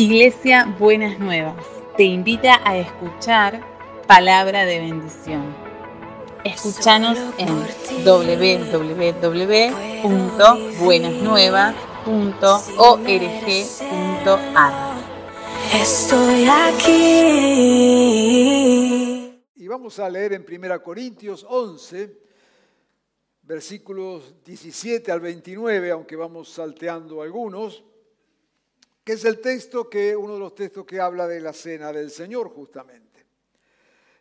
Iglesia Buenas Nuevas te invita a escuchar palabra de bendición. Escúchanos en www.buenasnuevas.org.ar. Estoy aquí. Y vamos a leer en 1 Corintios 11, versículos 17 al 29, aunque vamos salteando algunos, es el texto que, uno de los textos que habla de la cena del Señor, justamente.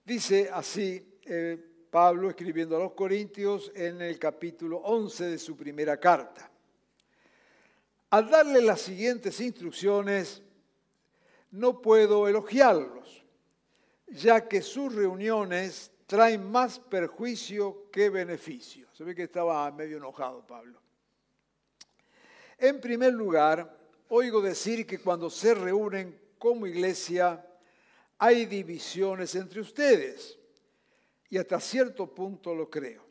Dice así eh, Pablo escribiendo a los Corintios en el capítulo 11 de su primera carta. Al darle las siguientes instrucciones, no puedo elogiarlos, ya que sus reuniones traen más perjuicio que beneficio. Se ve que estaba medio enojado Pablo. En primer lugar, oigo decir que cuando se reúnen como iglesia hay divisiones entre ustedes, y hasta cierto punto lo creo.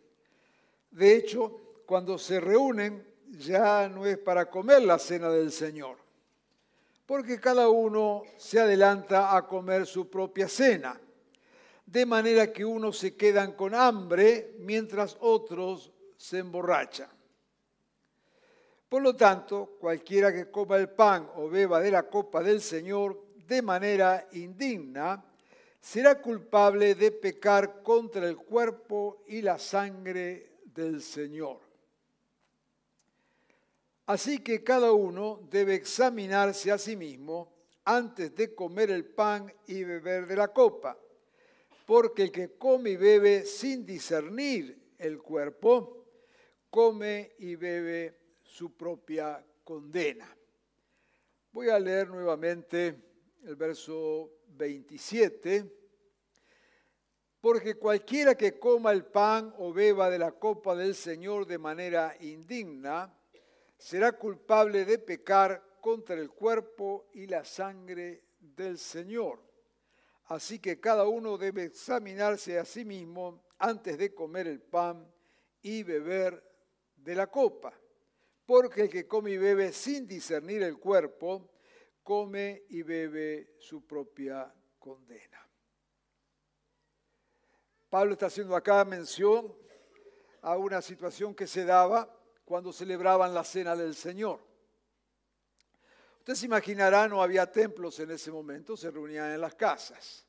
De hecho, cuando se reúnen ya no es para comer la cena del Señor porque cada uno se adelanta a comer su propia cena, de manera que unos se quedan con hambre mientras otros se emborrachan. Por lo tanto, cualquiera que coma el pan o beba de la copa del Señor de manera indigna, será culpable de pecar contra el cuerpo y la sangre del Señor. Así que cada uno debe examinarse a sí mismo antes de comer el pan y beber de la copa, porque el que come y bebe sin discernir el cuerpo, come y bebe su propia condena. Voy a leer nuevamente el verso 27. Porque cualquiera que coma el pan o beba de la copa del Señor de manera indigna, será culpable de pecar contra el cuerpo y la sangre del Señor. Así que cada uno debe examinarse a sí mismo antes de comer el pan y beber de la copa. Porque el que come y bebe sin discernir el cuerpo, come y bebe su propia condena. Pablo está haciendo acá mención a una situación que se daba cuando celebraban la cena del Señor. Usted se imaginará, no había templos en ese momento, se reunían en las casas.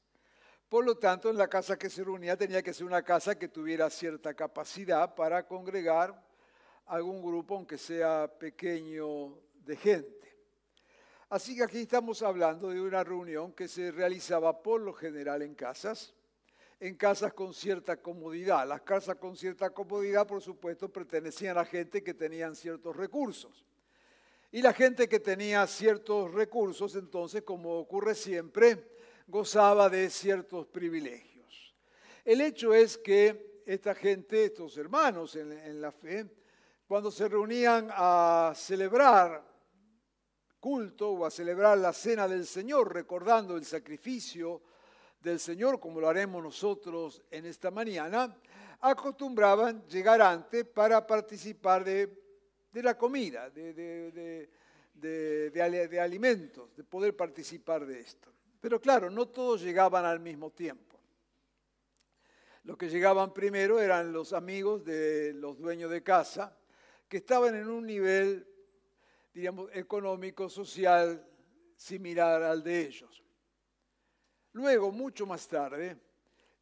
Por lo tanto, en la casa que se reunía tenía que ser una casa que tuviera cierta capacidad para congregar algún grupo, aunque sea pequeño, de gente. Así que aquí estamos hablando de una reunión que se realizaba por lo general en casas, en casas con cierta comodidad. Las casas con cierta comodidad, por supuesto, pertenecían a gente que tenían ciertos recursos. Y la gente que tenía ciertos recursos, entonces, como ocurre siempre, gozaba de ciertos privilegios. El hecho es que esta gente, estos hermanos en, en la fe, cuando se reunían a celebrar culto o a celebrar la cena del Señor, recordando el sacrificio del Señor, como lo haremos nosotros en esta mañana, acostumbraban llegar antes para participar de, la comida, de, de alimentos, de poder participar de esto. Pero claro, no todos llegaban al mismo tiempo. Los que llegaban primero eran los amigos de los dueños de casa, que estaban en un nivel, diríamos, económico, social, similar al de ellos. Luego, mucho más tarde,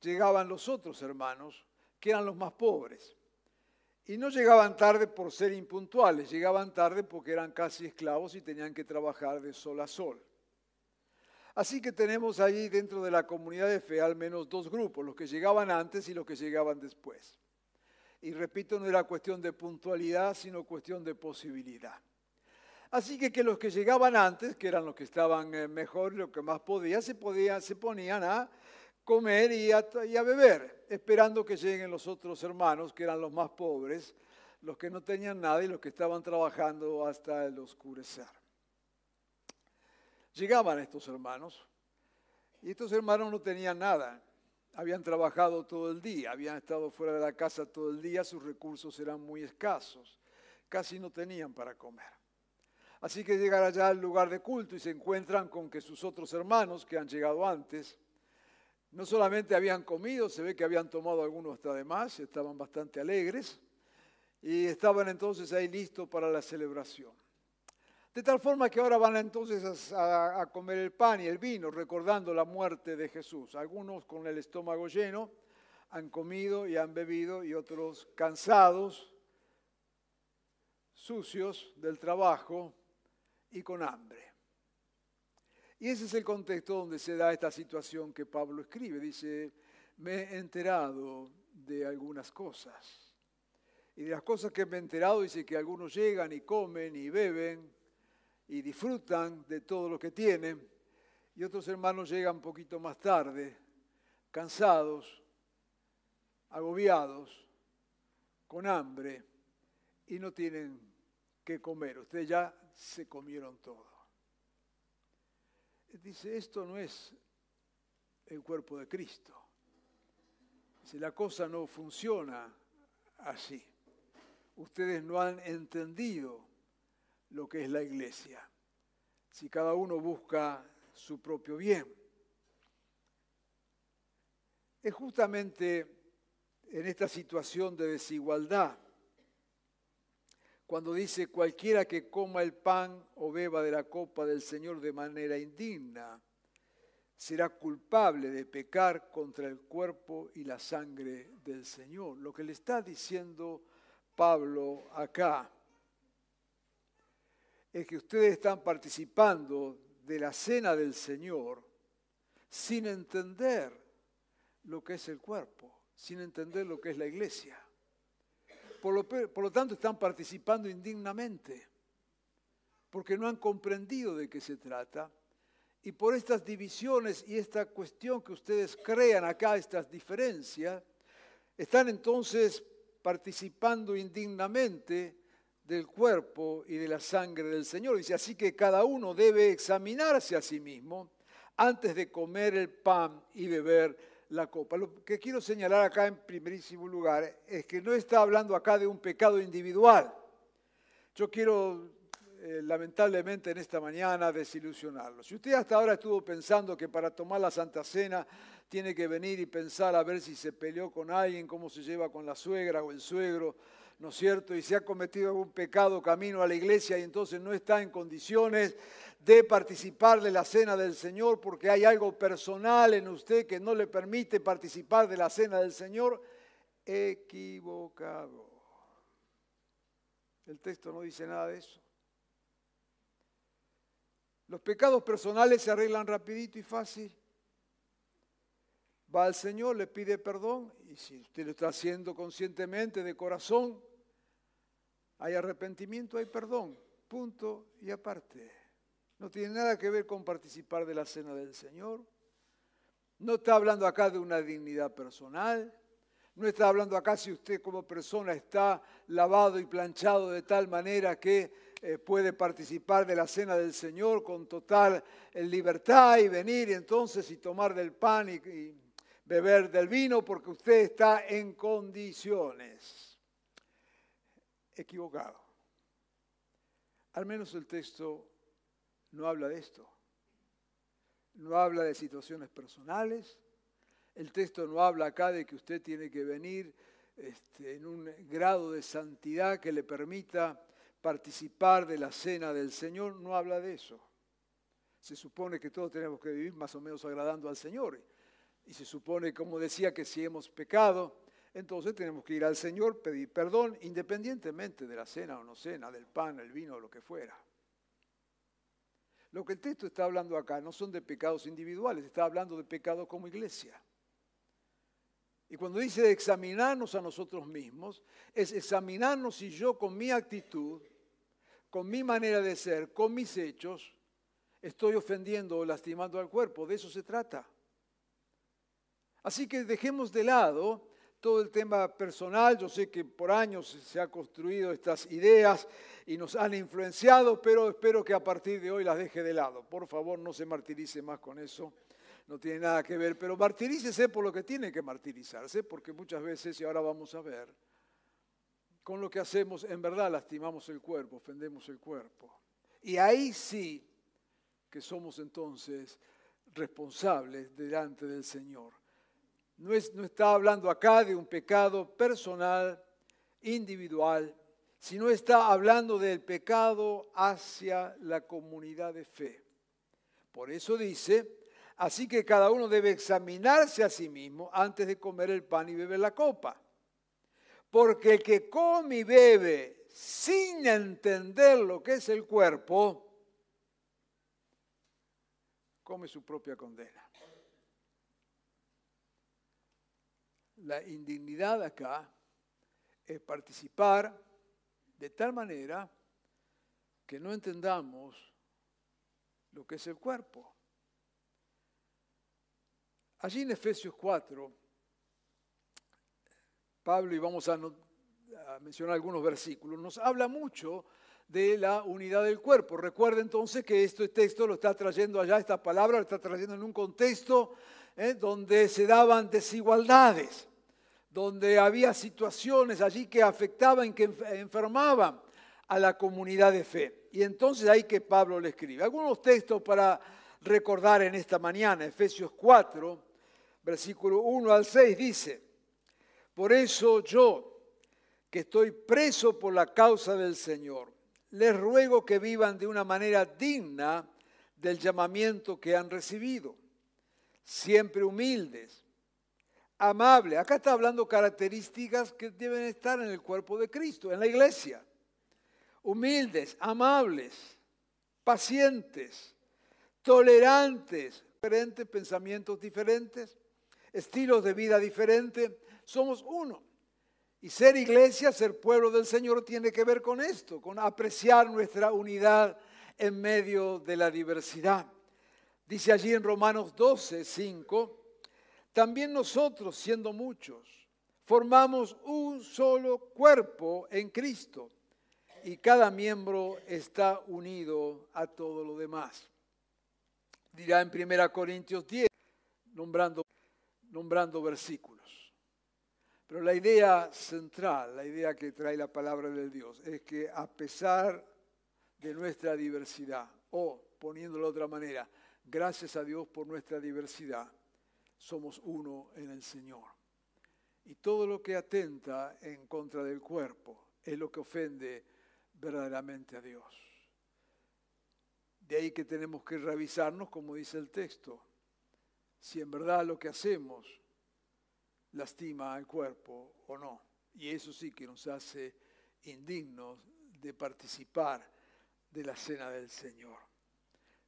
llegaban los otros hermanos, que eran los más pobres. Y no llegaban tarde por ser impuntuales, llegaban tarde porque eran casi esclavos y tenían que trabajar de sol a sol. Así que tenemos allí dentro de la comunidad de fe al menos dos grupos, los que llegaban antes y los que llegaban después. Y repito, no era cuestión de puntualidad, sino cuestión de posibilidad. Así que, los que llegaban antes, que eran los que estaban eh, mejor, los que más podían, se, se ponían a comer y a, y a beber, esperando que lleguen los otros hermanos, que eran los más pobres, los que no tenían nada y los que estaban trabajando hasta el oscurecer. Llegaban estos hermanos y estos hermanos no tenían nada. Habían trabajado todo el día, habían estado fuera de la casa todo el día, sus recursos eran muy escasos, casi no tenían para comer. Así que llegan allá al lugar de culto y se encuentran con que sus otros hermanos que han llegado antes, no solamente habían comido, se ve que habían tomado algunos hasta de más, estaban bastante alegres y estaban entonces ahí listos para la celebración. De tal forma que ahora van entonces a, comer el pan y el vino, recordando la muerte de Jesús. Algunos con el estómago lleno han comido y han bebido y otros cansados, sucios del trabajo y con hambre. Y ese es el contexto donde se da esta situación que Pablo escribe. Dice, me he enterado de algunas cosas. Y de las cosas que me he enterado dice que algunos llegan y comen y beben y disfrutan de todo lo que tienen. Y otros hermanos llegan un poquito más tarde, cansados, agobiados, con hambre y no tienen que comer. Ustedes ya se comieron todo. Dice, esto no es el cuerpo de Cristo. Si la cosa no funciona así. Ustedes no han entendido lo que es la iglesia. Si cada uno busca su propio bien. Es justamente en esta situación de desigualdad cuando dice cualquiera que coma el pan o beba de la copa del Señor de manera indigna, será culpable de pecar contra el cuerpo y la sangre del Señor. Lo que le está diciendo Pablo acá es que ustedes están participando de la cena del Señor sin entender lo que es el cuerpo, sin entender lo que es la iglesia. Por lo, tanto, están participando indignamente, porque no han comprendido de qué se trata. Y por estas divisiones y esta cuestión que ustedes crean acá, estas diferencias, están entonces participando indignamente del cuerpo y de la sangre del Señor. Dice, así que cada uno debe examinarse a sí mismo antes de comer el pan y beber la copa. Lo que quiero señalar acá en primerísimo lugar es que no está hablando acá de un pecado individual. Yo quiero eh, lamentablemente en esta mañana desilusionarlo. Si usted hasta ahora estuvo pensando que para tomar la Santa Cena tiene que venir y pensar a ver si se peleó con alguien, cómo se lleva con la suegra o el suegro, ¿no es cierto? Y si ha cometido algún pecado camino a la iglesia y entonces no está en condiciones de participar de la cena del Señor porque hay algo personal en usted que no le permite participar de la cena del Señor, equivocado. El texto no dice nada de eso. Los pecados personales se arreglan rapidito y fácil. Va al Señor, le pide perdón y si usted lo está haciendo conscientemente, de corazón, hay arrepentimiento, hay perdón. Punto y aparte. No tiene nada que ver con participar de la cena del Señor. No está hablando acá de una dignidad personal. No está hablando acá si usted como persona está lavado y planchado de tal manera que eh, puede participar de la cena del Señor con total eh, libertad y venir entonces y tomar del pan y beber del vino porque usted está en condiciones. Equivocado. Al menos el texto no habla de esto. No habla de situaciones personales. El texto no habla acá de que usted tiene que venir este, en un grado de santidad que le permita participar de la cena del Señor. No habla de eso. Se supone que todos tenemos que vivir más o menos agradando al Señor. Y se supone, como decía, que si hemos pecado, entonces tenemos que ir al Señor, pedir perdón, independientemente de la cena o no cena, del pan, el vino o lo que fuera. Lo que el texto está hablando acá no son de pecados individuales, está hablando de pecados como iglesia. Y cuando dice examinarnos a nosotros mismos, es examinarnos si yo con mi actitud, con mi manera de ser, con mis hechos, estoy ofendiendo o lastimando al cuerpo. De eso se trata. Así que dejemos de lado todo el tema personal. Yo sé que por años se han construido estas ideas y nos han influenciado, pero espero que a partir de hoy las deje de lado. Por favor, no se martirice más con eso. No tiene nada que ver, pero martirícese por lo que tiene que martirizarse, porque muchas veces, y ahora vamos a ver, con lo que hacemos en verdad lastimamos el cuerpo, ofendemos el cuerpo. Y ahí sí que somos entonces responsables delante del Señor. No, es, no está hablando acá de un pecado personal, individual, sino está hablando del pecado hacia la comunidad de fe. Por eso dice, así que cada uno debe examinarse a sí mismo antes de comer el pan y beber la copa. Porque el que come y bebe sin entender lo que es el cuerpo, come su propia condena. La indignidad acá es participar de tal manera que no entendamos lo que es el cuerpo. Allí en Efesios 4, Pablo, y vamos a, mencionar algunos versículos, nos habla mucho de la unidad del cuerpo. Recuerda entonces que este texto lo está trayendo allá, esta palabra lo está trayendo en un contexto eh, donde se daban desigualdades donde había situaciones allí que afectaban, que enfermaban a la comunidad de fe. Y entonces ahí que Pablo le escribe. Algunos textos para recordar en esta mañana. Efesios 4, versículo 1 al 6 dice, por eso yo, que estoy preso por la causa del Señor, les ruego que vivan de una manera digna del llamamiento que han recibido, siempre humildes amable. Acá está hablando características que deben estar en el cuerpo de Cristo, en la iglesia. Humildes, amables, pacientes, tolerantes, diferentes pensamientos diferentes, estilos de vida diferentes. Somos uno. Y ser iglesia, ser pueblo del Señor tiene que ver con esto, con apreciar nuestra unidad en medio de la diversidad. Dice allí en Romanos 12, 5, también nosotros, siendo muchos, formamos un solo cuerpo en Cristo y cada miembro está unido a todo lo demás. Dirá en 1 Corintios 10, nombrando, nombrando versículos. Pero la idea central, la idea que trae la palabra de Dios, es que a pesar de nuestra diversidad, o poniéndolo de otra manera, gracias a Dios por nuestra diversidad, somos uno en el Señor. Y todo lo que atenta en contra del cuerpo es lo que ofende verdaderamente a Dios. De ahí que tenemos que revisarnos, como dice el texto, si en verdad lo que hacemos lastima al cuerpo o no. Y eso sí que nos hace indignos de participar de la cena del Señor.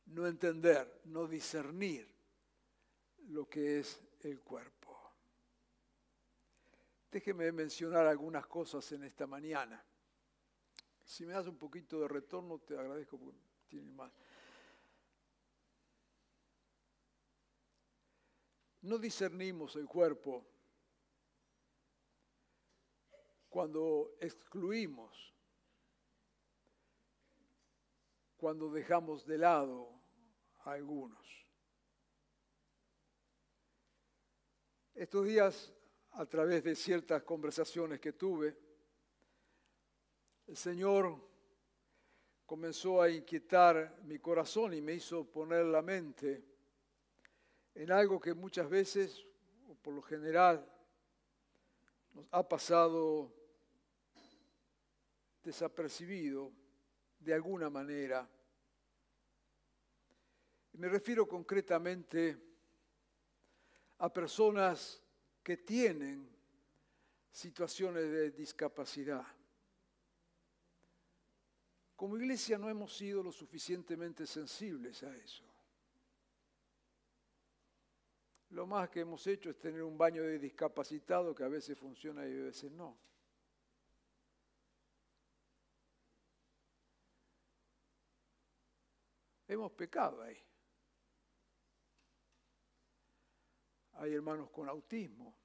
No entender, no discernir lo que es el cuerpo. Déjeme mencionar algunas cosas en esta mañana. Si me das un poquito de retorno, te agradezco porque más. No discernimos el cuerpo cuando excluimos, cuando dejamos de lado a algunos. Estos días, a través de ciertas conversaciones que tuve, el Señor comenzó a inquietar mi corazón y me hizo poner la mente en algo que muchas veces, o por lo general, nos ha pasado desapercibido de alguna manera. Me refiero concretamente a personas que tienen situaciones de discapacidad. Como iglesia no hemos sido lo suficientemente sensibles a eso. Lo más que hemos hecho es tener un baño de discapacitado que a veces funciona y a veces no. Hemos pecado ahí. Hay hermanos con autismo.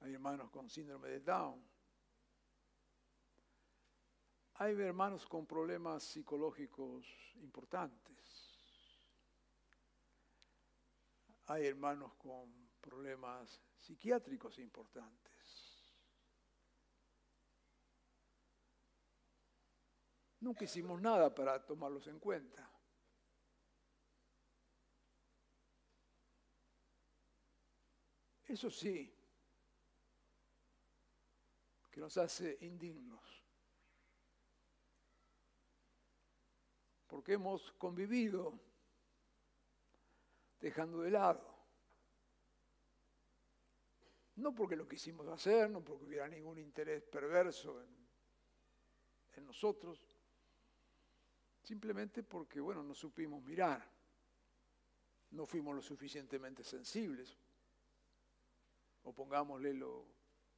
Hay hermanos con síndrome de Down. Hay hermanos con problemas psicológicos importantes. Hay hermanos con problemas psiquiátricos importantes. nunca hicimos nada para tomarlos en cuenta. Eso sí, que nos hace indignos. Porque hemos convivido dejando de lado. No porque lo quisimos hacer, no porque hubiera ningún interés perverso en, en nosotros, simplemente porque, bueno, no supimos mirar, no fuimos lo suficientemente sensibles, o pongámosle lo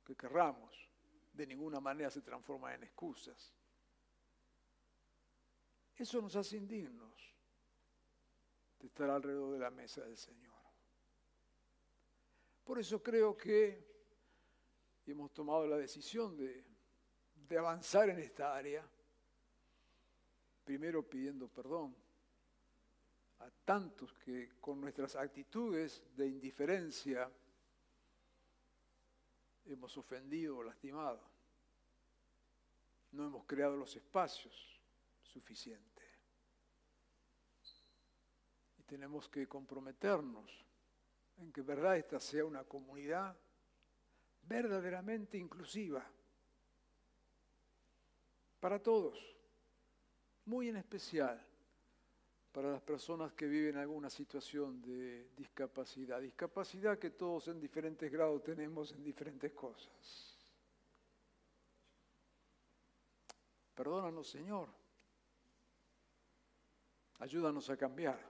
que querramos, de ninguna manera se transforma en excusas. Eso nos hace indignos de estar alrededor de la mesa del Señor. Por eso creo que hemos tomado la decisión de, de avanzar en esta área, primero pidiendo perdón a tantos que con nuestras actitudes de indiferencia, hemos ofendido o lastimado. No hemos creado los espacios suficientes. Y tenemos que comprometernos en que verdad esta sea una comunidad verdaderamente inclusiva para todos, muy en especial para las personas que viven alguna situación de discapacidad. Discapacidad que todos en diferentes grados tenemos en diferentes cosas. Perdónanos, Señor. Ayúdanos a cambiar.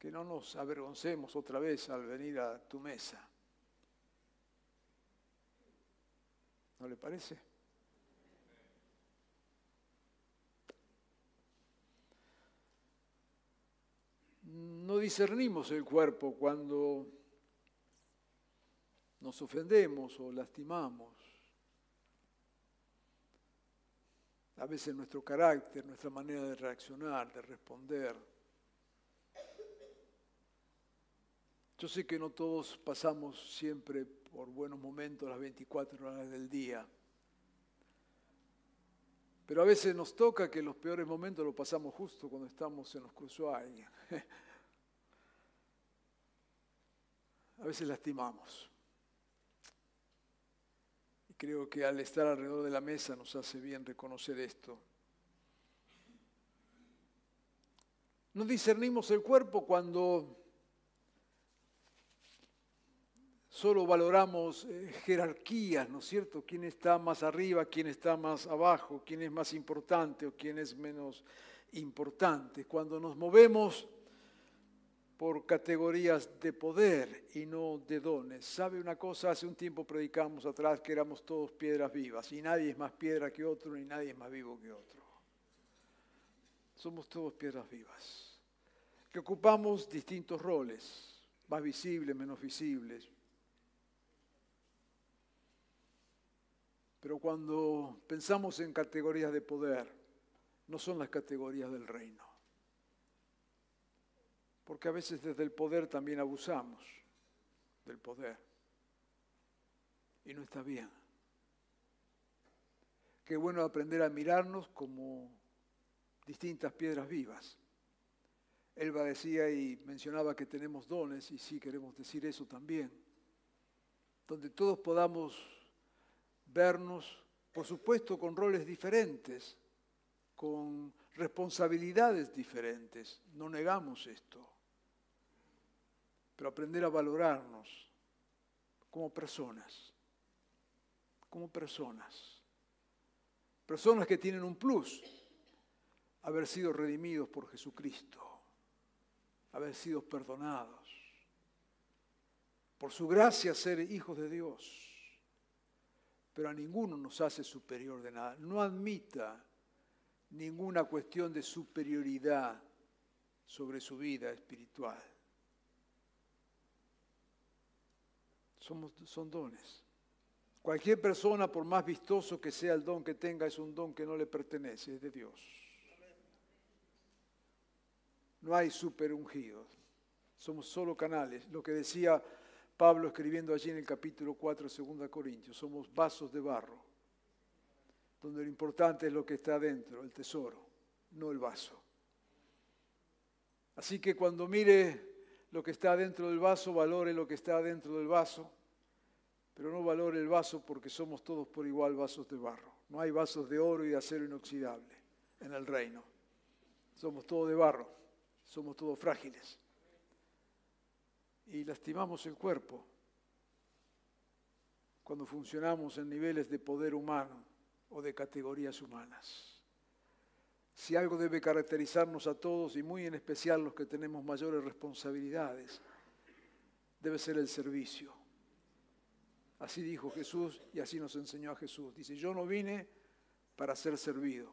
Que no nos avergoncemos otra vez al venir a tu mesa. ¿No le parece? No discernimos el cuerpo cuando nos ofendemos o lastimamos. A veces nuestro carácter, nuestra manera de reaccionar, de responder. Yo sé que no todos pasamos siempre por buenos momentos las 24 horas del día. Pero a veces nos toca que los peores momentos los pasamos justo cuando estamos en los cruzó A veces lastimamos. Y creo que al estar alrededor de la mesa nos hace bien reconocer esto. No discernimos el cuerpo cuando solo valoramos eh, jerarquías, ¿no es cierto? ¿Quién está más arriba, quién está más abajo, quién es más importante o quién es menos importante? Cuando nos movemos por categorías de poder y no de dones. ¿Sabe una cosa? Hace un tiempo predicamos atrás que éramos todos piedras vivas y nadie es más piedra que otro ni nadie es más vivo que otro. Somos todos piedras vivas, que ocupamos distintos roles, más visibles, menos visibles, Pero cuando pensamos en categorías de poder, no son las categorías del reino. Porque a veces desde el poder también abusamos del poder. Y no está bien. Qué bueno aprender a mirarnos como distintas piedras vivas. Elba decía y mencionaba que tenemos dones, y sí queremos decir eso también, donde todos podamos vernos, por supuesto, con roles diferentes, con responsabilidades diferentes. No negamos esto. Pero aprender a valorarnos como personas, como personas. Personas que tienen un plus, haber sido redimidos por Jesucristo, haber sido perdonados, por su gracia ser hijos de Dios pero a ninguno nos hace superior de nada. No admita ninguna cuestión de superioridad sobre su vida espiritual. Somos, son dones. Cualquier persona, por más vistoso que sea el don que tenga, es un don que no le pertenece, es de Dios. No hay super ungidos. Somos solo canales. Lo que decía Pablo escribiendo allí en el capítulo 4 de 2 Corintios, somos vasos de barro donde lo importante es lo que está dentro, el tesoro, no el vaso. Así que cuando mire lo que está dentro del vaso, valore lo que está dentro del vaso, pero no valore el vaso porque somos todos por igual vasos de barro. No hay vasos de oro y de acero inoxidable en el reino. Somos todos de barro, somos todos frágiles. Y lastimamos el cuerpo cuando funcionamos en niveles de poder humano o de categorías humanas. Si algo debe caracterizarnos a todos y muy en especial los que tenemos mayores responsabilidades, debe ser el servicio. Así dijo Jesús y así nos enseñó a Jesús. Dice, yo no vine para ser servido,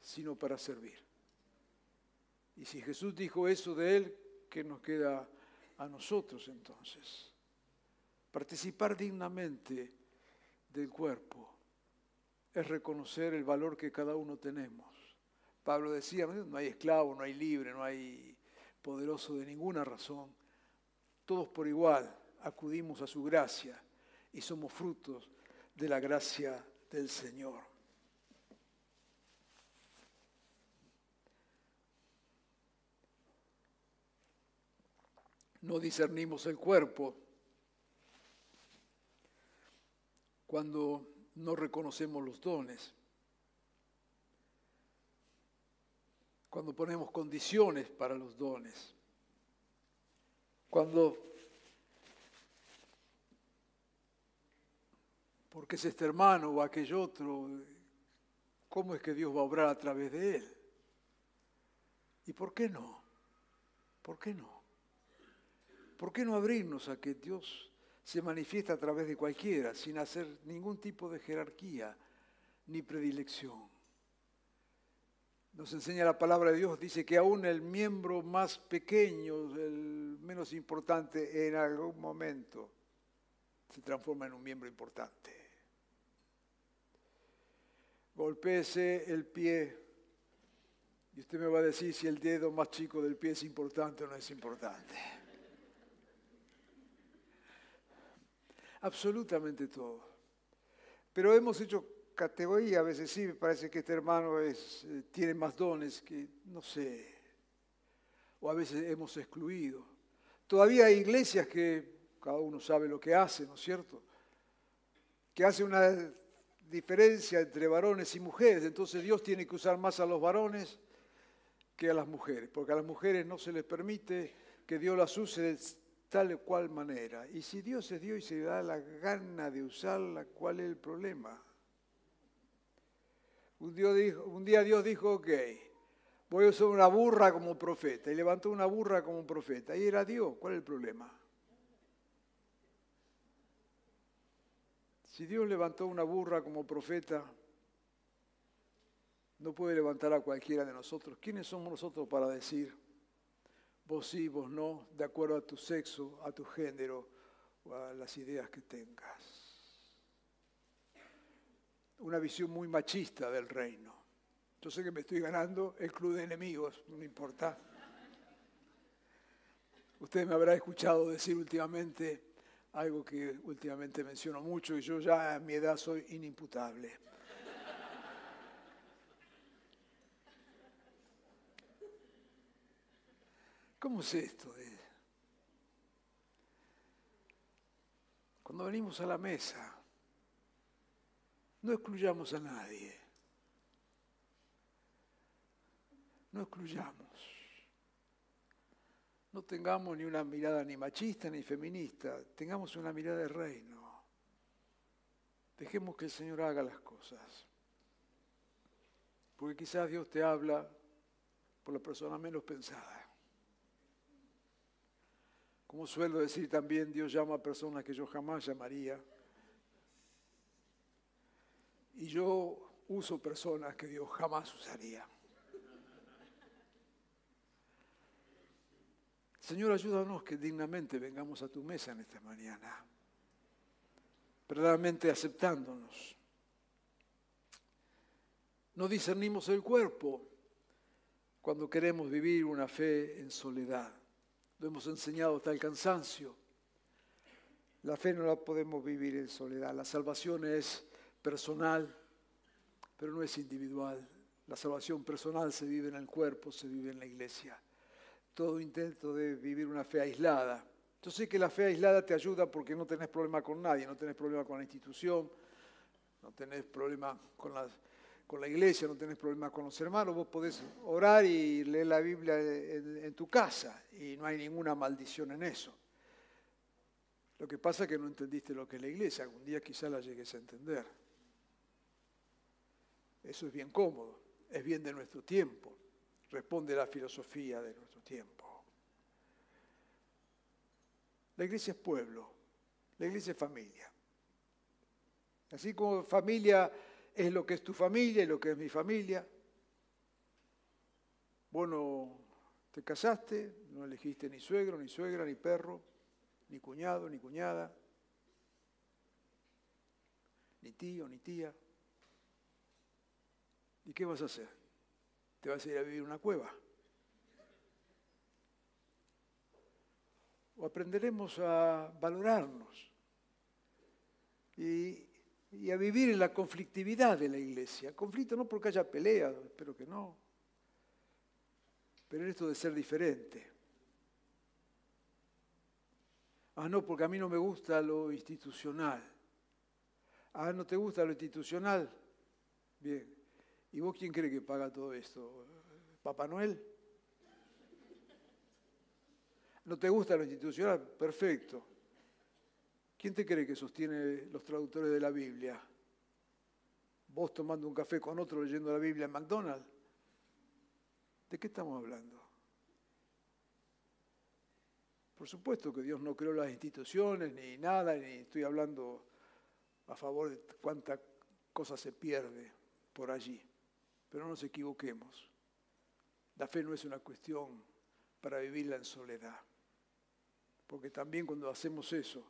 sino para servir. Y si Jesús dijo eso de él, ¿qué nos queda a nosotros entonces? Participar dignamente del cuerpo es reconocer el valor que cada uno tenemos Pablo decía, no hay esclavo, no hay libre, no hay poderoso de ninguna razón. Todos por igual acudimos a su gracia y somos frutos de la gracia del Señor. No discernimos el cuerpo cuando no reconocemos los dones. cuando ponemos condiciones para los dones, cuando, porque es este hermano o aquel otro, ¿cómo es que Dios va a obrar a través de él? ¿Y por qué no? ¿Por qué no? ¿Por qué no abrirnos a que Dios se manifiesta a través de cualquiera, sin hacer ningún tipo de jerarquía ni predilección? nos enseña la palabra de Dios, dice que aún el miembro más pequeño, el menos importante, en algún momento se transforma en un miembro importante. Golpéese el pie y usted me va a decir si el dedo más chico del pie es importante o no es importante. Absolutamente todo. Pero hemos hecho categoría, a veces sí, me parece que este hermano es, eh, tiene más dones que, no sé, o a veces hemos excluido. Todavía hay iglesias que cada uno sabe lo que hace, ¿no es cierto? Que hace una diferencia entre varones y mujeres, entonces Dios tiene que usar más a los varones que a las mujeres, porque a las mujeres no se les permite que Dios las use de tal o cual manera. Y si Dios es Dios y se da la gana de usarla, ¿cuál es el problema? Un día, Dios dijo, ok, voy a usar una burra como profeta. Y levantó una burra como profeta. Y era Dios. ¿Cuál es el problema? Si Dios levantó una burra como profeta, no puede levantar a cualquiera de nosotros. ¿Quiénes somos nosotros para decir, vos sí, vos no, de acuerdo a tu sexo, a tu género o a las ideas que tengas? una visión muy machista del reino. Yo sé que me estoy ganando el club de enemigos, no importa. Usted me habrá escuchado decir últimamente algo que últimamente menciono mucho y yo ya a mi edad soy inimputable. ¿Cómo es esto? Cuando venimos a la mesa, no excluyamos a nadie. No excluyamos. No tengamos ni una mirada ni machista ni feminista, tengamos una mirada de reino. Dejemos que el Señor haga las cosas. Porque quizás Dios te habla por la persona menos pensada. Como suelo decir también, Dios llama a personas que yo jamás llamaría. Y yo uso personas que Dios jamás usaría. Señor, ayúdanos que dignamente vengamos a tu mesa en esta mañana, verdaderamente aceptándonos. No discernimos el cuerpo cuando queremos vivir una fe en soledad. Lo hemos enseñado hasta el cansancio. La fe no la podemos vivir en soledad. La salvación es personal, pero no es individual. La salvación personal se vive en el cuerpo, se vive en la iglesia. Todo intento de vivir una fe aislada. Yo sé que la fe aislada te ayuda porque no tenés problema con nadie, no tenés problema con la institución, no tenés problema con la, iglesia, no tenés problema con los hermanos, vos podés orar y leer la Biblia en, en tu casa y no hay ninguna maldición en eso. Lo que pasa es que no entendiste lo que es la iglesia, algún día quizá la llegues a entender. Eso es bien cómodo, es bien de nuestro tiempo, responde la filosofía de nuestro tiempo. La iglesia es pueblo, la iglesia es familia. Así como familia es lo que es tu familia y lo que es mi familia. Bueno, te casaste, no elegiste ni suegro, ni suegra, ni perro, ni cuñado, ni cuñada, ni tío, ni tía. ¿Y qué vas a hacer? ¿Te vas a ir a vivir una cueva? ¿O aprenderemos a valorarnos y, y a vivir en la conflictividad de la iglesia? Conflicto no porque haya pelea, espero que no, pero en esto de ser diferente. Ah, no, porque a mí no me gusta lo institucional. Ah, ¿no te gusta lo institucional? Bien. ¿Y vos quién cree que paga todo esto? ¿Papá Noel? ¿No te gusta lo institucional? Perfecto. ¿Quién te cree que sostiene los traductores de la Biblia? ¿Vos tomando un café con otro leyendo la Biblia en McDonald's? ¿De qué estamos hablando? Por supuesto que Dios no creó las instituciones ni nada, ni estoy hablando a favor de cuánta cosa se pierde por allí. Pero no nos equivoquemos. La fe no es una cuestión para vivirla en soledad. Porque también cuando hacemos eso,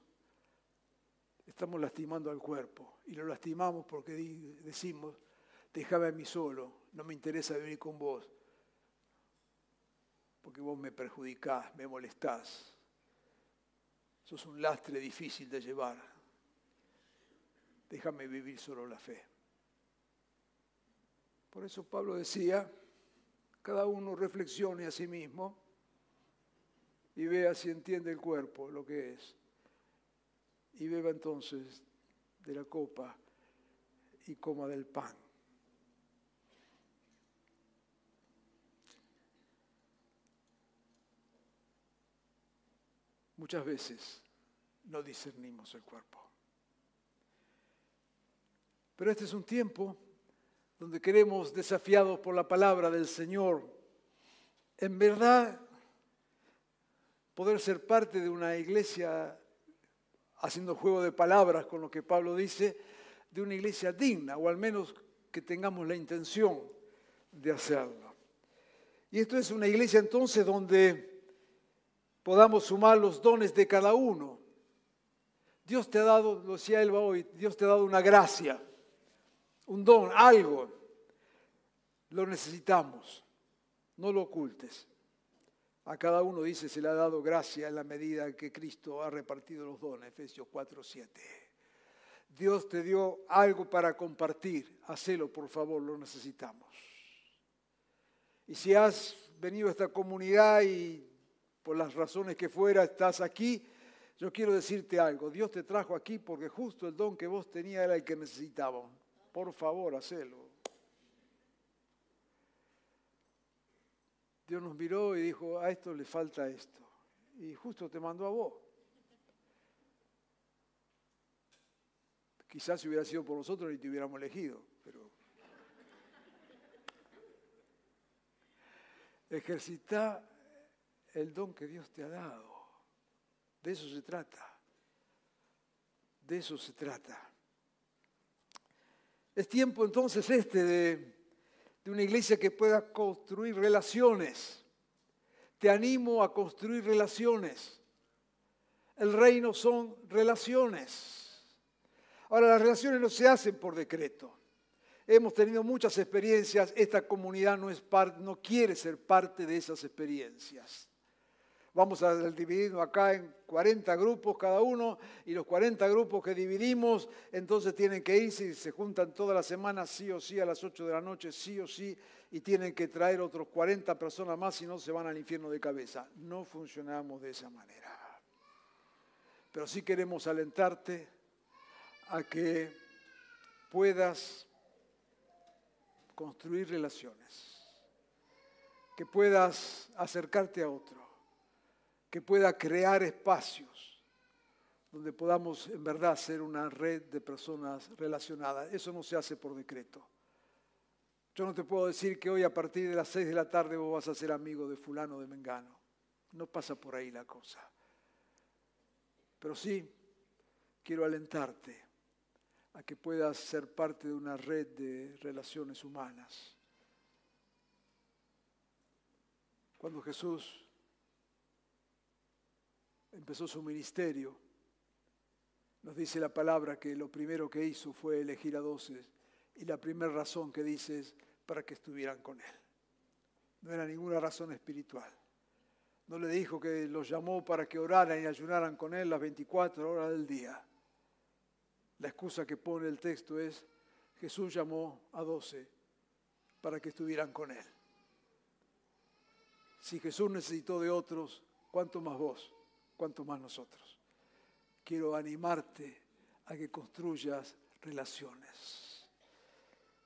estamos lastimando al cuerpo. Y lo lastimamos porque decimos, déjame a mí solo, no me interesa vivir con vos. Porque vos me perjudicás, me molestás. Sos un lastre difícil de llevar. Déjame vivir solo la fe. Por eso Pablo decía, cada uno reflexione a sí mismo y vea si entiende el cuerpo lo que es. Y beba entonces de la copa y coma del pan. Muchas veces no discernimos el cuerpo. Pero este es un tiempo donde queremos, desafiados por la palabra del Señor, en verdad poder ser parte de una iglesia, haciendo juego de palabras con lo que Pablo dice, de una iglesia digna, o al menos que tengamos la intención de hacerlo. Y esto es una iglesia entonces donde podamos sumar los dones de cada uno. Dios te ha dado, lo decía Elba hoy, Dios te ha dado una gracia un don, algo, lo necesitamos. No lo ocultes. A cada uno dice se le ha dado gracia en la medida que Cristo ha repartido los dones, Efesios 4, 7. Dios te dio algo para compartir, hacelo por favor, lo necesitamos. Y si has venido a esta comunidad y por las razones que fuera estás aquí, yo quiero decirte algo. Dios te trajo aquí porque justo el don que vos tenías era el que necesitábamos. Por favor, hacelo. Dios nos miró y dijo, a esto le falta esto. Y justo te mandó a vos. Quizás si hubiera sido por nosotros ni te hubiéramos elegido, pero ejercita el don que Dios te ha dado. De eso se trata. De eso se trata. Es tiempo entonces este de, una iglesia que pueda construir relaciones. Te animo a construir relaciones. El reino son relaciones. Ahora, las relaciones no se hacen por decreto. Hemos tenido muchas experiencias, esta comunidad no, quiere ser parte de esas experiencias. Vamos a dividirnos acá en 40 grupos cada uno y los 40 grupos que dividimos, entonces tienen que irse y se juntan toda la semana sí o sí a las 8 de la noche, sí o sí, y tienen que traer otros 40 personas más si no se van al infierno de cabeza. No funcionamos de esa manera. Pero sí queremos alentarte a que puedas construir relaciones, que puedas acercarte a otro, que pueda crear espacios donde podamos en verdad ser una red de personas relacionadas. Eso no se hace por decreto. Yo no te puedo decir que hoy a partir de las seis de la tarde vos vas a ser amigo de fulano de Mengano. No pasa por ahí la cosa. Pero sí quiero alentarte a que puedas ser parte de una red de relaciones humanas. Cuando Jesús empezó su ministerio, nos dice la palabra que lo primero que hizo fue elegir a doce y la primera razón que dice es para que estuvieran con él. No era ninguna razón espiritual. No le dijo que los llamó para que oraran y ayunaran con él las 24 horas del día. La excusa que pone el texto es, Jesús llamó a doce para que estuvieran con Él. Si Jesús necesitó de otros, ¿cuánto más vos? ¿Cuánto más nosotros? Quiero animarte a que construyas relaciones.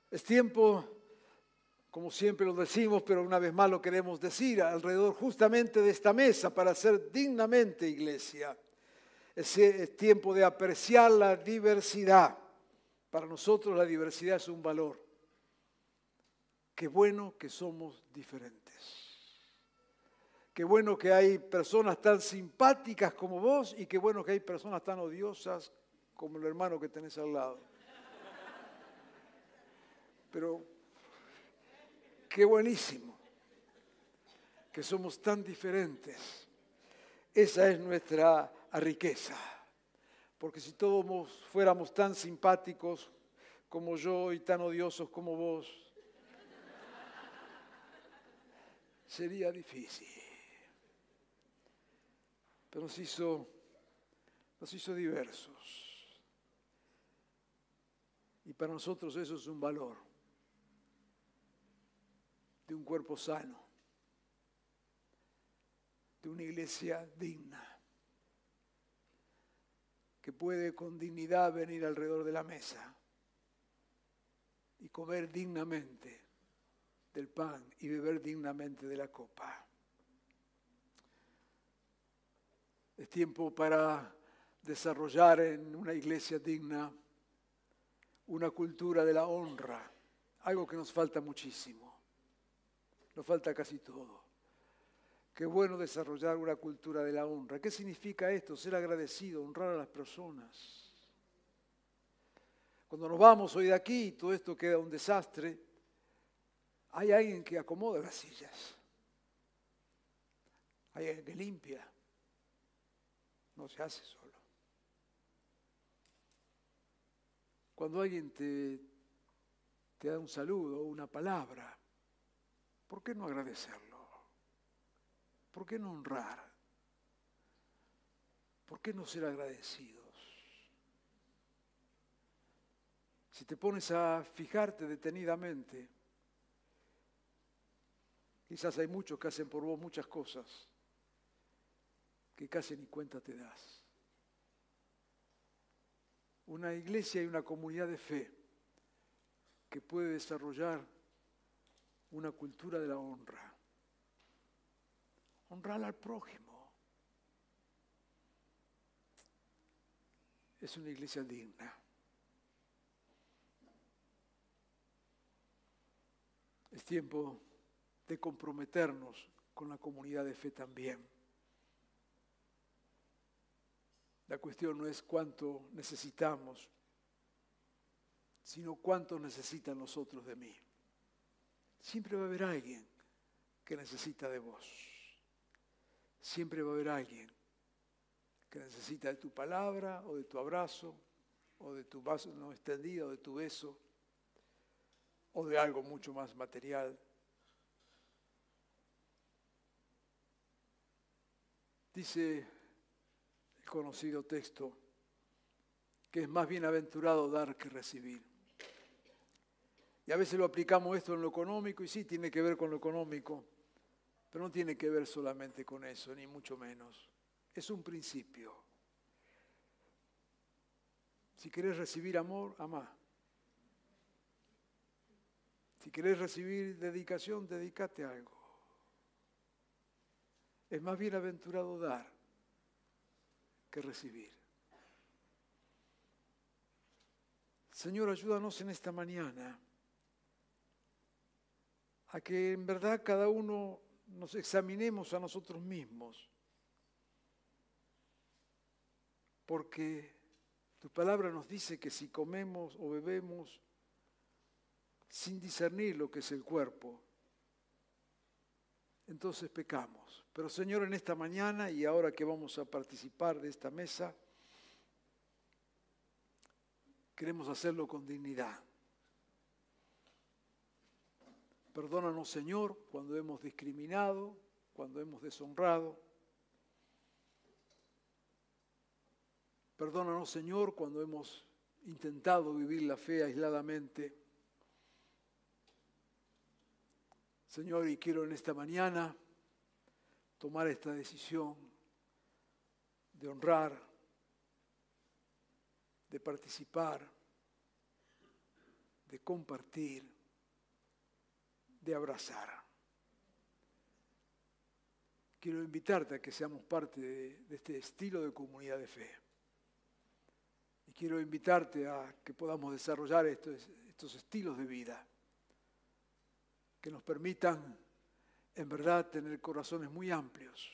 Es tiempo, como siempre lo decimos, pero una vez más lo queremos decir, alrededor justamente de esta mesa para ser dignamente iglesia. Es, tiempo de apreciar la diversidad. Para nosotros la diversidad es un valor. Qué bueno que somos diferentes. Qué bueno que hay personas tan simpáticas como vos y qué bueno que hay personas tan odiosas como el hermano que tenés al lado. Pero qué buenísimo que somos tan diferentes. Esa es nuestra riqueza. Porque si todos fuéramos tan simpáticos como yo y tan odiosos como vos, sería difícil. Pero nos hizo, nos hizo diversos. Y para nosotros eso es un valor de un cuerpo sano, de una iglesia digna que puede con dignidad venir alrededor de la mesa y comer dignamente del pan y beber dignamente de la copa. Es tiempo para desarrollar en una iglesia digna una cultura de la honra, algo que nos falta muchísimo, nos falta casi todo. Qué bueno desarrollar una cultura de la honra. ¿Qué significa esto? Ser agradecido, honrar a las personas. Cuando nos vamos hoy de aquí y todo esto queda un desastre, hay alguien que acomoda las sillas. Hay alguien que limpia. No se hace solo. Cuando alguien te, te da un saludo o una palabra, ¿por qué no agradecerlo? ¿Por qué no honrar? ¿Por qué no ser agradecidos? Si te pones a fijarte detenidamente, quizás hay muchos que hacen por vos muchas cosas que casi ni cuenta te das. Una iglesia y una comunidad de fe que puede desarrollar una cultura de la honra honrar al prójimo. Es una iglesia digna. Es tiempo de comprometernos con la comunidad de fe también. La cuestión no es cuánto necesitamos, sino cuánto necesitan los otros de mí. Siempre va a haber alguien que necesita de vos. Siempre va a haber alguien que necesita de tu palabra o de tu abrazo o de tu vaso no extendido, o de tu beso o de algo mucho más material. Dice el conocido texto que es más bienaventurado dar que recibir. Y a veces lo aplicamos esto en lo económico y sí, tiene que ver con lo económico, pero no tiene que ver solamente con eso, ni mucho menos. Es un principio. Si querés recibir amor, amá. Si querés recibir dedicación, dedícate a algo. Es más bienaventurado dar que recibir. Señor, ayúdanos en esta mañana a que en verdad cada uno nos examinemos a nosotros mismos. Porque tu palabra nos dice que si comemos o bebemos sin discernir lo que es el cuerpo, entonces pecamos. Pero Señor, en esta mañana y ahora que vamos a participar de esta mesa, queremos hacerlo con dignidad. Perdónanos, Señor, cuando hemos discriminado, cuando hemos deshonrado. Perdónanos, Señor, cuando hemos intentado vivir la fe aisladamente. Señor, y quiero en esta mañana tomar esta decisión de honrar, de participar, de compartir, de abrazar. Quiero invitarte a que seamos parte de, este estilo de comunidad de fe. Y quiero invitarte a que podamos desarrollar estos, estilos de vida que nos permitan en verdad tener corazones muy amplios,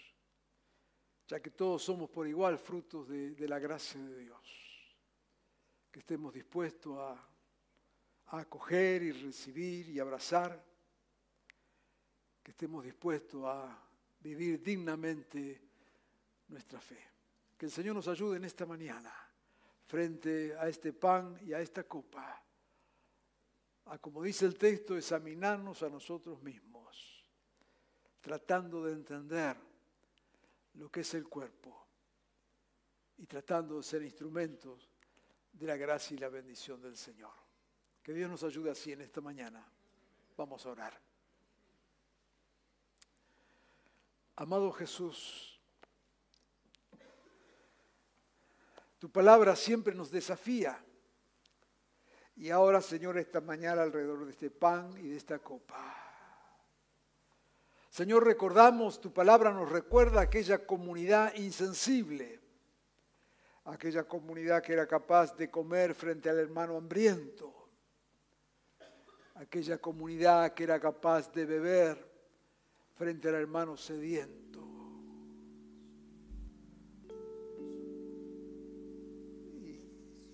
ya que todos somos por igual frutos de, la gracia de Dios, que estemos dispuestos a, a acoger y recibir y abrazar, que estemos dispuestos a vivir dignamente nuestra fe. Que el Señor nos ayude en esta mañana frente a este pan y a esta copa a, como dice el texto, examinarnos a nosotros mismos, tratando de entender lo que es el cuerpo y tratando de ser instrumentos de la gracia y la bendición del Señor. Que Dios nos ayude así en esta mañana. Vamos a orar. Amado Jesús, tu palabra siempre nos desafía y ahora, Señor, esta mañana alrededor de este pan y de esta copa. Señor, recordamos, tu palabra nos recuerda aquella comunidad insensible, aquella comunidad que era capaz de comer frente al hermano hambriento, aquella comunidad que era capaz de beber frente al hermano sediento. Y,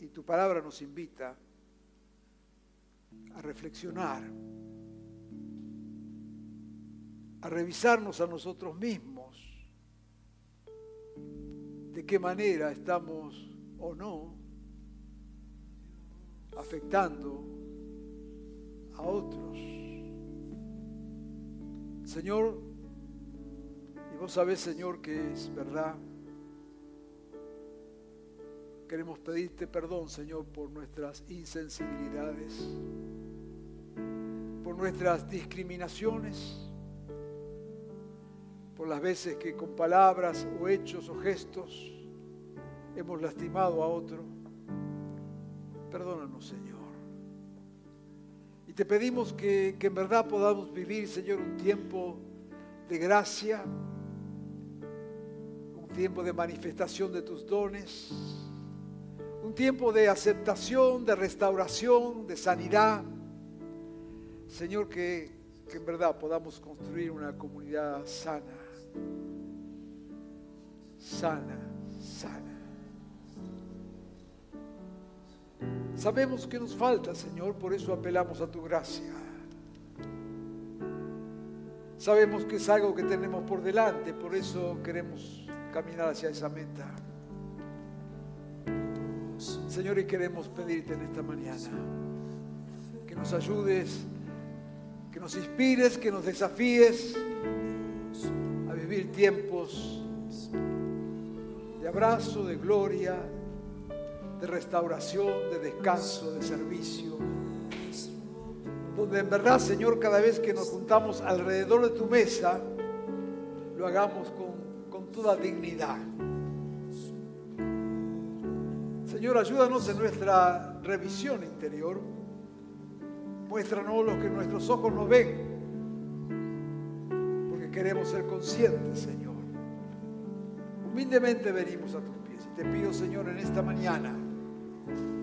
y tu palabra nos invita reflexionar, a revisarnos a nosotros mismos, de qué manera estamos o no afectando a otros. Señor, y vos sabés, Señor, que es verdad. Queremos pedirte perdón, Señor, por nuestras insensibilidades por nuestras discriminaciones, por las veces que con palabras o hechos o gestos hemos lastimado a otro. Perdónanos, Señor. Y te pedimos que, que en verdad podamos vivir, Señor, un tiempo de gracia, un tiempo de manifestación de tus dones, un tiempo de aceptación, de restauración, de sanidad Señor, que, en verdad podamos construir una comunidad sana, sana, sana. Sabemos que nos falta, Señor, por eso apelamos a tu gracia. Sabemos que es algo que tenemos por delante, por eso queremos caminar hacia esa meta. Señor, y queremos pedirte en esta mañana que nos ayudes nos inspires, que nos desafíes a vivir tiempos de abrazo, de gloria, de restauración, de descanso, de servicio. Donde en verdad, Señor, cada vez que nos juntamos alrededor de tu mesa, lo hagamos con, con toda dignidad. Señor, ayúdanos en nuestra revisión interior. Muéstranos lo que nuestros ojos no ven, porque queremos ser conscientes, Señor. Humildemente venimos a tus pies y te pido, Señor, en esta mañana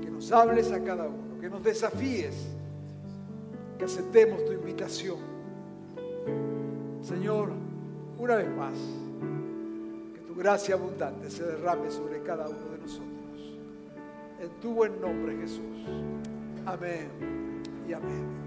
que nos hables a cada uno, que nos desafíes, que aceptemos tu invitación. Señor, una vez más, que tu gracia abundante se derrame sobre cada uno de nosotros. En tu buen nombre, Jesús. Amén y amén.